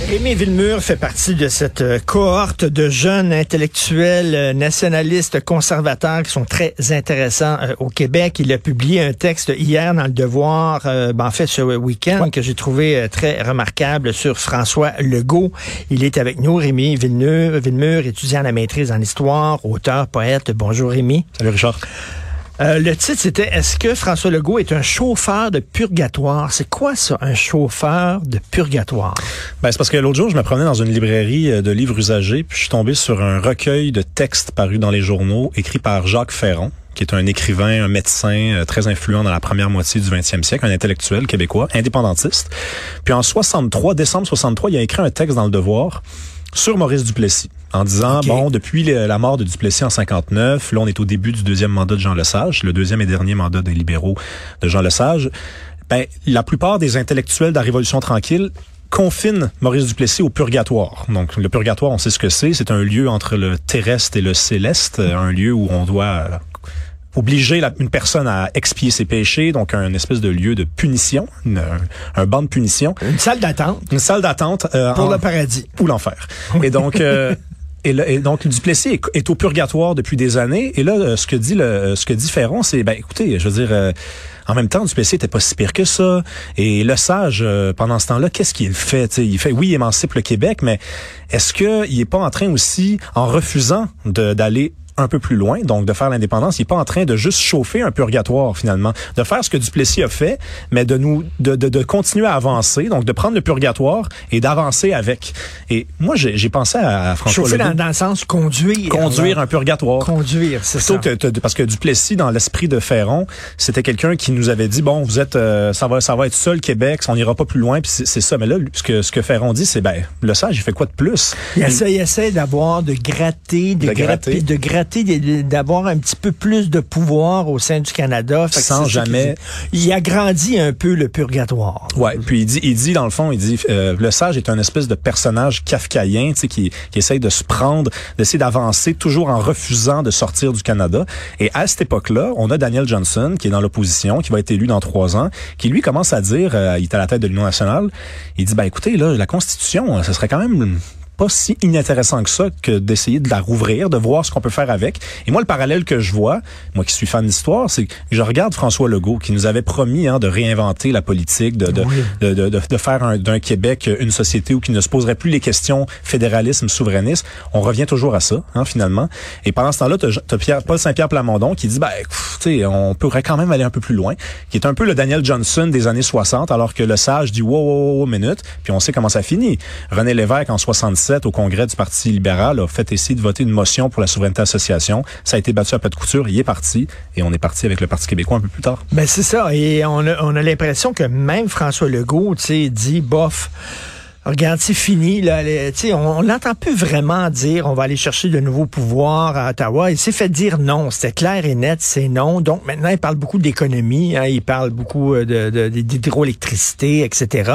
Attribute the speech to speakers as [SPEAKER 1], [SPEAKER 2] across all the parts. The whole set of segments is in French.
[SPEAKER 1] Rémi Villemur fait partie de cette euh, cohorte de jeunes intellectuels euh, nationalistes conservateurs qui sont très intéressants euh, au Québec. Il a publié un texte hier dans le Devoir, ben, en fait ce week-end, que j'ai trouvé très remarquable sur François Legault. Il est avec nous, Rémi Villemur, Villemur étudiant à la maîtrise en histoire, auteur, poète. Bonjour Rémi.
[SPEAKER 2] Salut Richard.
[SPEAKER 1] Euh, le titre, c'était Est-ce que François Legault est un chauffeur de purgatoire? C'est quoi ça, un chauffeur de purgatoire?
[SPEAKER 2] Ben, c'est parce que l'autre jour, je me promenais dans une librairie euh, de livres usagés, puis je suis tombé sur un recueil de textes parus dans les journaux, écrit par Jacques Ferron qui est un écrivain, un médecin euh, très influent dans la première moitié du 20e siècle, un intellectuel québécois, indépendantiste. Puis en 63, décembre 63, il a écrit un texte dans Le Devoir sur Maurice Duplessis en disant bon depuis la mort de Duplessis en 59, là on est au début du deuxième mandat de Jean Lesage, le deuxième et dernier mandat des libéraux de Jean Lesage. Ben la plupart des intellectuels de la Révolution tranquille confinent Maurice Duplessis au purgatoire. Donc le purgatoire, on sait ce que c'est, c'est un lieu entre le terrestre et le céleste, un lieu où on doit obliger une personne à expier ses péchés, donc un espèce de lieu de punition, un, banc de punition.
[SPEAKER 1] Une salle d'attente.
[SPEAKER 2] Une salle d'attente.
[SPEAKER 1] Euh, Pour le paradis.
[SPEAKER 2] Ou l'enfer. Et donc... Euh, et, et, donc Duplessis est, au purgatoire depuis des années. Et là, euh, ce que dit le, ce que dit Ferron, c'est ben écoutez, je veux dire, en même temps, Duplessis était pas si pire que ça. Et le sage, pendant ce temps-là, qu'est-ce qu'il fait? Il fait, oui, il émancipe le Québec, mais est-ce qu'il est pas en train aussi, en refusant d'aller un peu plus loin, donc de faire l'indépendance. Il n'est pas en train de juste chauffer un purgatoire finalement, de faire ce que Duplessis a fait, mais de nous de, de, de continuer à avancer, donc de prendre le purgatoire et d'avancer avec. Et moi, j'ai pensé à François
[SPEAKER 1] Chauffer dans, dans, le sens conduire.
[SPEAKER 2] Conduire un purgatoire.
[SPEAKER 1] Conduire, c'est ça.
[SPEAKER 2] Que, parce que Duplessis, dans l'esprit de Ferron, c'était quelqu'un qui nous avait dit bon, vous êtes, euh, ça va, ça va être seul Québec, on n'ira pas plus loin, puis c'est ça. Mais là, ce que ce que Ferron dit, c'est ben le sage, il fait quoi de plus?
[SPEAKER 1] Il essaie, il essaie d'avoir de gratter, de, de gratter, de gratter d'avoir un petit peu plus de pouvoir au sein du Canada.
[SPEAKER 2] Sans jamais.
[SPEAKER 1] Il agrandit un peu le purgatoire.
[SPEAKER 2] Ouais. Puis il dit, il dit dans le fond, il dit, euh, le sage est un espèce de personnage kafkaïen, tu sais, qui, qui essaye de se prendre, d'essayer d'avancer, toujours en refusant de sortir du Canada. Et à cette époque-là, on a Daniel Johnson qui est dans l'opposition, qui va être élu dans trois ans, qui lui commence à dire, euh, il est à la tête de l'Union nationale, il dit, ben écoutez, là, la Constitution, ce serait quand même pas si inintéressant que ça que d'essayer de la rouvrir, de voir ce qu'on peut faire avec. Et moi, le parallèle que je vois, moi qui suis fan d'histoire, c'est que je regarde François Legault qui nous avait promis hein, de réinventer la politique, de, de, de, de, de, faire d'un Québec une société où qui ne se poserait plus les questions fédéralisme, souverainisme. On revient toujours à ça, hein, finalement. Et pendant ce temps-là, tu as, Paul Saint-Pierre Plamondon qui dit, ben, sais, on pourrait quand même aller un peu plus loin, qui est un peu le Daniel Johnson des années 60, alors que le sage dit, wow, wow, wow, minute, puis on sait comment ça finit. René Lévesque en 66 au congrès du Parti libéral, a fait essayer de voter une motion pour la souveraineté association. Ça a été battu à pas de couture. Il est parti et on est parti avec le Parti québécois un peu plus tard.
[SPEAKER 1] Ben c'est ça. Et on a, on a l'impression que même François Legault, tu sais, dit bof. Regarde, c'est fini. Là, on n'entend plus vraiment dire on va aller chercher de nouveaux pouvoirs à Ottawa. Il s'est fait dire non. C'était clair et net, c'est non. Donc maintenant, il parle beaucoup d'économie. Hein, il parle beaucoup euh, d'hydroélectricité, etc.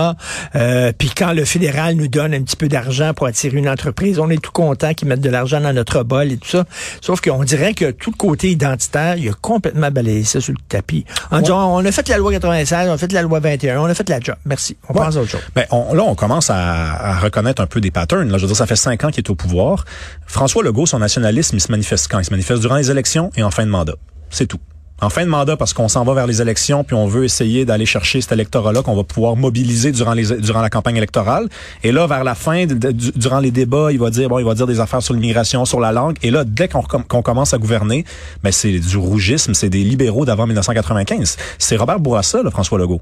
[SPEAKER 1] Euh, Puis quand le fédéral nous donne un petit peu d'argent pour attirer une entreprise, on est tout content qu'ils mettent de l'argent dans notre bol et tout ça. Sauf qu'on dirait que tout le côté identitaire, il a complètement balayé ça sur le tapis. En disant, on a fait la loi 96, on a fait la loi 21, on a fait la job. Merci. On pense à autre chose.
[SPEAKER 2] Ben, là, on commence à à, reconnaître un peu des patterns. Là, je veux dire, ça fait cinq ans qu'il est au pouvoir. François Legault, son nationalisme, il se manifeste quand? Il se manifeste durant les élections et en fin de mandat. C'est tout en fin de mandat parce qu'on s'en va vers les élections puis on veut essayer d'aller chercher cet électorat-là qu'on va pouvoir mobiliser durant la campagne électorale. Et là, vers la fin, durant les débats, il va dire bon, il va dire des affaires sur l'immigration, sur la langue. Et là, dès qu'on commence à gouverner, ben c'est du rougisme, c'est des libéraux d'avant 1995. C'est Robert Bourassa, là, François Legault.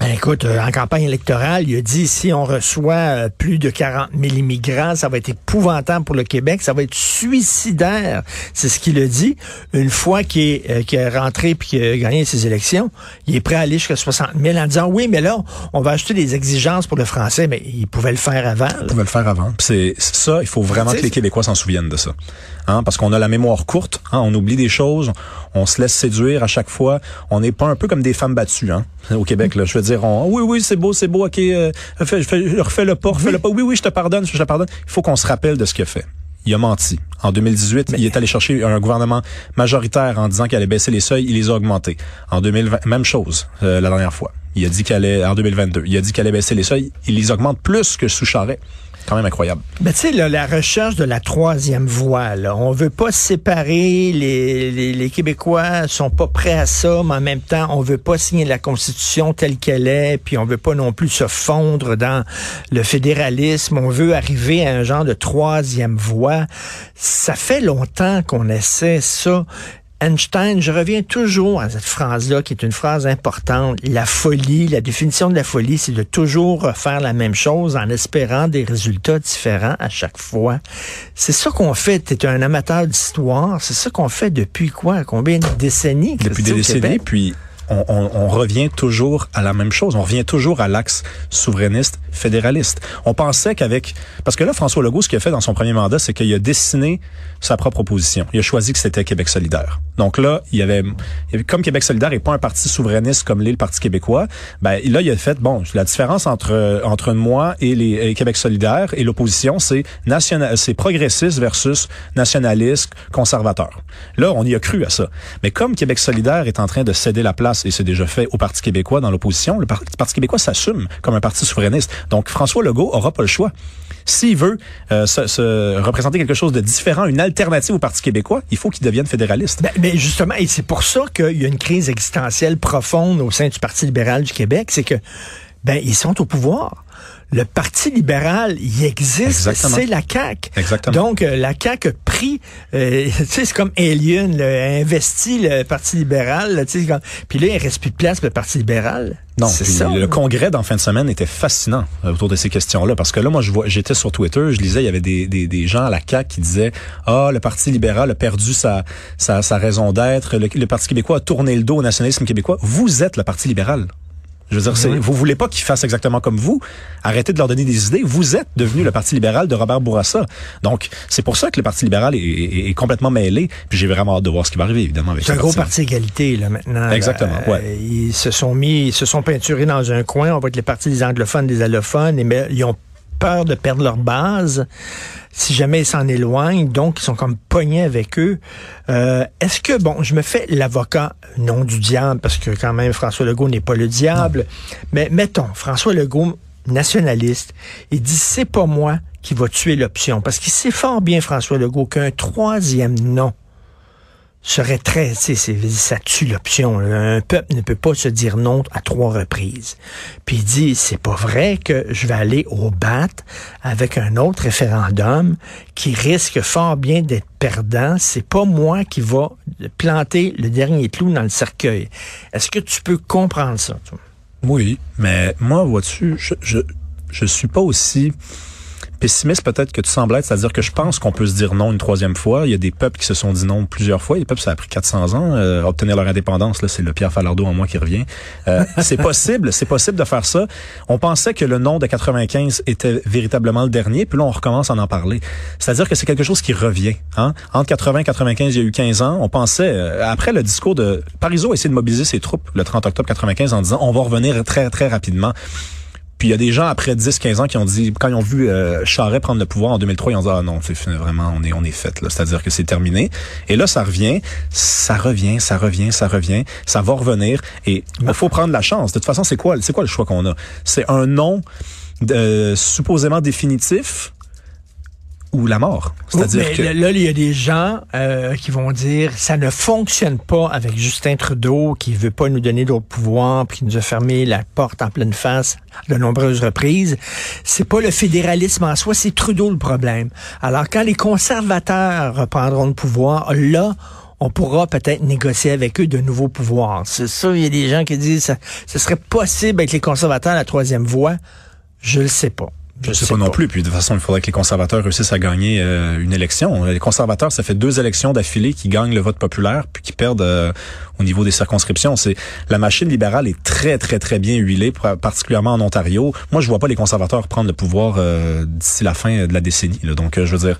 [SPEAKER 1] Ben écoute, euh, en campagne électorale, il a dit si on reçoit euh, plus de 40 000 immigrants, ça va être épouvantable pour le Québec, ça va être suicidaire. C'est ce qu'il a dit. Une fois qu'il est, euh, est, rentré puis qu'il a gagné ses élections, il est prêt à aller jusqu'à 60 000 en disant oui, mais là, on va ajouter des exigences pour le français, mais il pouvait le faire avant.
[SPEAKER 2] Il pouvait le faire avant. C'est ça, il faut vraiment que les Québécois s'en souviennent de ça. Hein, parce qu'on a la mémoire courte, hein, on oublie des choses, on se laisse séduire à chaque fois. On n'est pas un peu comme des femmes battues hein, au Québec. Là. Je veux dire, on, oui, oui, c'est beau, c'est beau, ok, euh, refais, le pas, refais le pas. Oui, oui, je te pardonne, je te pardonne. Il faut qu'on se rappelle de ce qu'il a fait. il a menti. En 2018, il est allé chercher un gouvernement majoritaire en disant qu'il allait baisser les seuils, il les a augmentés. En 2020, même chose euh, la dernière fois. Il a dit qu'elle allait, en 2022, il a dit qu'elle allait baisser les seuils, il les augmente plus que sous Charret quand même incroyable.
[SPEAKER 1] Ben, tu sais, la recherche de la troisième voie, là, on veut pas séparer, les, les, les, Québécois sont pas prêts à ça, mais en même temps, on veut pas signer la Constitution telle qu'elle est, puis on veut pas non plus se fondre dans le fédéralisme, on veut arriver à un genre de troisième voie. Ça fait longtemps qu'on essaie ça. Einstein, je reviens toujours à cette phrase-là, qui est une phrase importante. La folie, la définition de la folie, c'est de toujours faire la même chose en espérant des résultats différents à chaque fois. C'est ça qu'on fait. Tu es un amateur d'histoire. C'est ça qu'on fait depuis quoi? Combien de décennies?
[SPEAKER 2] Depuis des décennies, puis on, on, on, revient toujours à la même chose. On revient toujours à l'axe souverainiste fédéraliste. On pensait qu'avec... Parce que là, François Legault, ce qu'il a fait dans son premier mandat, c'est qu'il a dessiné sa propre opposition. Il a choisi que c'était Québec solidaire. Donc là, il y avait, comme Québec solidaire n'est pas un parti souverainiste comme l'est le Parti québécois, ben là, il a fait, bon, la différence entre entre moi et les Québec solidaire et l'opposition, c'est national, c'est progressiste versus nationaliste, conservateur. Là, on y a cru à ça. Mais comme Québec solidaire est en train de céder la place, et c'est déjà fait au Parti québécois dans l'opposition, le Parti québécois s'assume comme un parti souverainiste. Donc, François Legault aura pas le choix. S'il veut euh, se, représenter quelque chose de différent, une alternative au Parti québécois, il faut qu'il devienne fédéraliste.
[SPEAKER 1] Ben, mais justement, et c'est pour ça qu'il y a une crise existentielle profonde au sein du Parti libéral du Québec, c'est que ben ils sont au pouvoir le Parti libéral, il existe, c'est la CAQ.
[SPEAKER 2] Exactement.
[SPEAKER 1] Donc, euh, la CAQ pris, euh, tu sais, c'est comme Alien, là, a investi le Parti libéral, tu sais, puis là, il reste plus de place pour le Parti libéral.
[SPEAKER 2] Non, ça, le congrès d'en fin de semaine était fascinant euh, autour de ces questions-là, parce que là, moi, je vois, j'étais sur Twitter, je lisais, il y avait des, des, des gens à la CAQ qui disaient, ah, le Parti libéral a perdu sa, sa, sa raison d'être, le, le Parti québécois a tourné le dos au nationalisme québécois. Vous êtes le Parti libéral. Je veux dire, vous voulez pas qu'ils fassent exactement comme vous. Arrêtez de leur donner des idées. Vous êtes devenu le Parti libéral de Robert Bourassa. Donc, c'est pour ça que le Parti libéral est, complètement mêlé. Puis j'ai vraiment hâte de voir ce qui va arriver, évidemment.
[SPEAKER 1] C'est un gros parti égalité, là, maintenant.
[SPEAKER 2] Exactement, ouais.
[SPEAKER 1] Euh, ils se sont mis, ils se sont peinturés dans un coin. On va être les partis des anglophones, des allophones. Et, mais ils ont peur de perdre leur base si jamais ils s'en éloignent, donc ils sont comme pognés avec eux. Euh, est-ce que, bon, je me fais l'avocat, non du diable, parce que quand même François Legault n'est pas le diable, mais mettons, François Legault, nationaliste, il dit c'est pas moi qui va tuer l'option, parce qu'il sait fort bien, François Legault, qu'un troisième non serait très, ça tue l'option. Un peuple ne peut pas se dire non à trois reprises. Puis il dit, c'est pas vrai que je vais aller au bat avec un autre référendum qui risque fort bien d'être perdant. C'est pas moi qui va planter le dernier clou dans le cercueil. Est-ce que tu peux comprendre ça? Toi?
[SPEAKER 2] Oui, mais moi, vois-tu, je, je, je suis pas aussi pessimiste peut-être que tu sembles être, c'est-à-dire que je pense qu'on peut se dire non une troisième fois. Il y a des peuples qui se sont dit non plusieurs fois. Les peuples, ça a pris 400 ans euh, obtenir leur indépendance. Là, c'est le Pierre Falardeau en moi qui revient. Euh, c'est possible, c'est possible de faire ça. On pensait que le non de 95 était véritablement le dernier, puis là on recommence à en parler. C'est-à-dire que c'est quelque chose qui revient. Hein? Entre 80 et 95, il y a eu 15 ans. On pensait euh, après le discours de Parizeau a essayé de mobiliser ses troupes le 30 octobre 95 en disant on va revenir très très rapidement. Puis il y a des gens après 10-15 ans qui ont dit, quand ils ont vu euh, Charest prendre le pouvoir en 2003, ils ont dit ah non, c'est vraiment on est on est fait là, c'est-à-dire que c'est terminé. Et là ça revient, ça revient, ça revient, ça revient, ça va revenir. Et il faut prendre la chance. De toute façon, c'est quoi c'est quoi le choix qu'on a? C'est un nom euh, supposément définitif ou la mort.
[SPEAKER 1] C'est-à-dire que là, il y a des gens euh, qui vont dire ça ne fonctionne pas avec Justin Trudeau qui veut pas nous donner d'autres pouvoirs puis qui nous a fermé la porte en pleine face de nombreuses reprises. C'est pas le fédéralisme en soi, c'est Trudeau le problème. Alors quand les conservateurs reprendront le pouvoir, là on pourra peut-être négocier avec eux de nouveaux pouvoirs. C'est ça, il y a des gens qui disent ça, ce serait possible avec les conservateurs la troisième voie. Je le sais pas.
[SPEAKER 2] Je sais pas, non plus. Puis de toute façon, il faudrait que les conservateurs réussissent à gagner euh, une élection. Les conservateurs, ça fait deux élections d'affilée qui gagnent le vote populaire puis qui perdent euh, au niveau des circonscriptions. C'est la machine libérale est très très très bien huilée, particulièrement en Ontario. Moi, je vois pas les conservateurs prendre le pouvoir euh, d'ici la fin de la décennie. Donc, je veux dire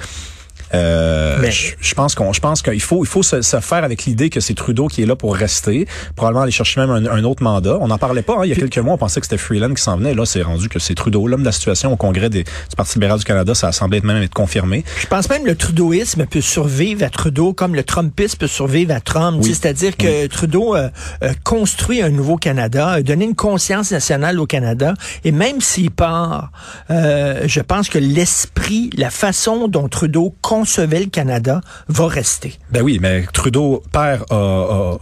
[SPEAKER 2] Euh, je, je pense qu'on, je pense qu'il faut, il faut se, se faire avec l'idée que c'est Trudeau qui est là pour rester, probablement aller chercher même un, un autre mandat. On n'en parlait pas hein, il y a quelques mois, on pensait que c'était Freeland qui s'en venait. Là, c'est rendu que c'est Trudeau, l'homme de la situation au Congrès des, du Parti libéral du Canada. Ça a semblé être même être confirmé.
[SPEAKER 1] Je pense même que le Trudeauisme peut survivre à Trudeau comme le Trumpisme peut survivre à Trump.
[SPEAKER 2] Oui.
[SPEAKER 1] C'est-à-dire que Trudeau euh, euh, construit un nouveau Canada, a donné une conscience nationale au Canada, et même s'il part, euh, je pense que l'esprit, la façon dont Trudeau concevait le Canada va rester.
[SPEAKER 2] Ben oui, mais Trudeau père a, a-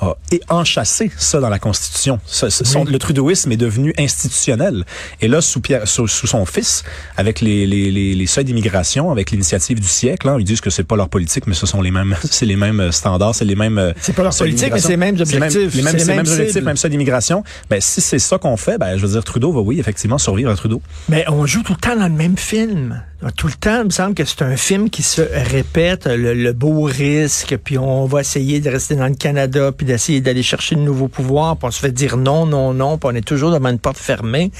[SPEAKER 2] a- et enchâssé ça dans la Constitution. Ça, ce- son- le trudeauisme est devenu institutionnel. Et là, sous, Pierre, sous, sous son fils, avec les, les, les, les seuils d'immigration, avec l'initiative du siècle, hein, ils disent que c'est pas leur politique, mais ce sont les mêmes, c'est les mêmes standards, c'est les mêmes. euh,
[SPEAKER 1] C'est pas leur politique, mais c'est les mêmes objectifs.
[SPEAKER 2] les mêmes,
[SPEAKER 1] les
[SPEAKER 2] mêmes
[SPEAKER 1] mêmes
[SPEAKER 2] objectifs, même seuil d'immigration. Ben si c'est ça qu'on fait, ben je veux dire Trudeau va oui effectivement survivre à Trudeau.
[SPEAKER 1] Mais on joue tout le temps dans le même film. Tout le temps, il me semble que c'est un film qui se répète, le, le beau risque, puis on va essayer de rester dans le Canada, puis d'essayer d'aller chercher de nouveaux pouvoirs, puis on se fait dire non, non, non, puis on est toujours devant une porte fermée.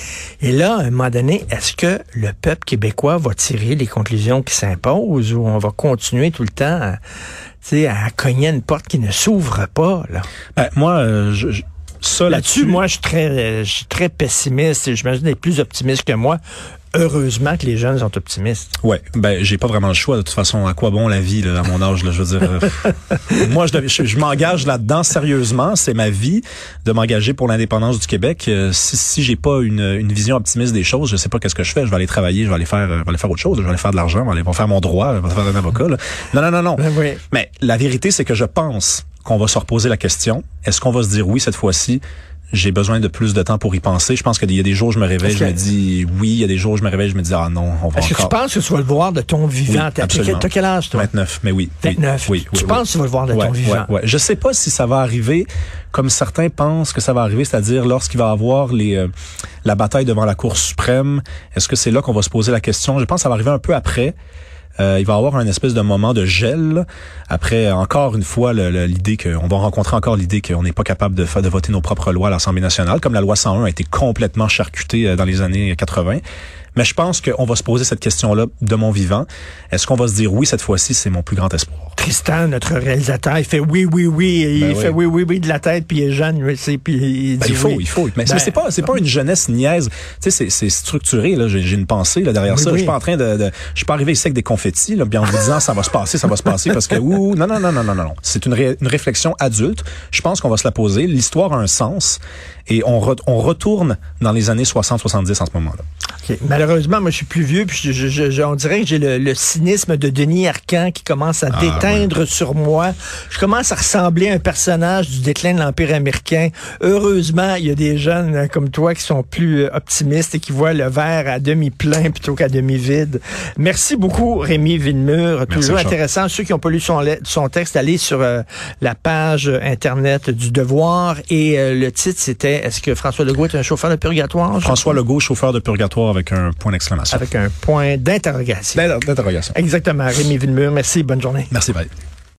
[SPEAKER 1] Et là, à un moment donné, est-ce que le peuple québécois va tirer les conclusions qui s'imposent ou on va continuer tout le temps à, à cogner une porte qui ne s'ouvre pas, là?
[SPEAKER 2] Ben, moi, euh, je, je- ça
[SPEAKER 1] Là-dessus, moi, je suis très, euh, je suis très pessimiste et j'imagine d'être plus optimiste que moi. Heureusement que les jeunes sont optimistes.
[SPEAKER 2] Ouais, ben j'ai pas vraiment le choix de toute façon. À quoi bon la vie là, à mon âge là, je veux dire. euh, moi, je, dev- je, je m'engage là-dedans sérieusement. C'est ma vie de m'engager pour l'indépendance du Québec. Euh, si si j'ai pas une, une vision optimiste des choses, je sais pas qu'est-ce que je fais. Je vais aller travailler, je vais aller faire, euh, je vais aller faire autre chose. Je vais aller faire de l'argent, je vais aller faire mon droit, je vais faire un avocat. là. Non, non, non, non.
[SPEAKER 1] Ben oui.
[SPEAKER 2] Mais la vérité, c'est que je pense qu'on va se reposer la question. Est-ce qu'on va se dire oui cette fois-ci? J'ai besoin de plus de temps pour y penser. Je pense qu'il y a des jours où je me réveille, je me dis oui. Il y a des jours où je me réveille, je me dis ah non, on va
[SPEAKER 1] Est-ce que tu penses que tu vas le voir de ton vivant?
[SPEAKER 2] Oui, absolument.
[SPEAKER 1] t'as quel âge, toi?
[SPEAKER 2] 29, mais oui. oui,
[SPEAKER 1] 29.
[SPEAKER 2] Oui, oui,
[SPEAKER 1] tu
[SPEAKER 2] oui.
[SPEAKER 1] penses que tu vas le voir de
[SPEAKER 2] Ouais,
[SPEAKER 1] ton vivant?
[SPEAKER 2] ouais, ouais. Je sais pas si ça va arriver comme certains pensent que ça va arriver, c'est-à-dire lorsqu'il va avoir les euh, la bataille devant la Cour suprême. Est-ce que c'est là qu'on va se poser la question? Je pense que ça va arriver un peu après. Euh, il va y avoir un espèce de moment de gel. Après, encore une fois, l'idée qu'on va rencontrer encore l'idée qu'on n'est pas capable de, de voter nos propres lois à l'Assemblée nationale, comme la loi 101 a été complètement charcutée euh, dans les années 80. Mais je pense qu'on va se poser cette question-là de mon vivant. Est-ce qu'on va se dire oui, cette fois-ci, c'est mon plus grand espoir?
[SPEAKER 1] Tristan, notre réalisateur, il fait oui, oui, oui. il
[SPEAKER 2] Ben
[SPEAKER 1] fait
[SPEAKER 2] oui.
[SPEAKER 1] oui, oui, de la tête, puis il est jeune, puis il
[SPEAKER 2] Ben,
[SPEAKER 1] dit
[SPEAKER 2] il faut,
[SPEAKER 1] oui.
[SPEAKER 2] il faut. Mais
[SPEAKER 1] Ben,
[SPEAKER 2] c'est pas, c'est pas une jeunesse niaise. Tu sais, c'est, c'est structuré. Là, j'ai, une pensée là derrière
[SPEAKER 1] Oui,
[SPEAKER 2] ça. Je suis pas en train de, de je suis pas arrivé ici avec des confettis, là, bien en vous disant ça va se passer, ça va se passer parce que ouh, non, non, non, non, non, non, non. C'est une, ré- une réflexion adulte. Je pense qu'on va se la poser. L'histoire a un sens et on, re- on retourne dans les années 60-70 en ce moment-là.
[SPEAKER 1] Malheureusement, moi, je suis plus vieux, puis je, je- je- je- on dirait que j'ai le, le cynisme de Denis Arcand qui commence à
[SPEAKER 2] Ah,
[SPEAKER 1] déteindre sur moi. Je commence à ressembler à un personnage du déclin de l'Empire américain. Heureusement, il y a des jeunes euh, comme toi qui sont plus euh, optimistes et qui voient le verre à demi plein plutôt qu'à demi vide. Merci beaucoup, Rémi Villemur. Toujours intéressant. Ceux qui n'ont pas lu son, texte, allez sur euh, la page Internet du Devoir. Et euh, le titre, c'était Est-ce que François Legault est un chauffeur de purgatoire?
[SPEAKER 2] François? Legault, chauffeur de purgatoire avec un point d'exclamation.
[SPEAKER 1] Avec un point d'interrogation.
[SPEAKER 2] D'interrogation.
[SPEAKER 1] Exactement. Rémi Villemur, merci. Bonne journée.
[SPEAKER 2] Merci, bye.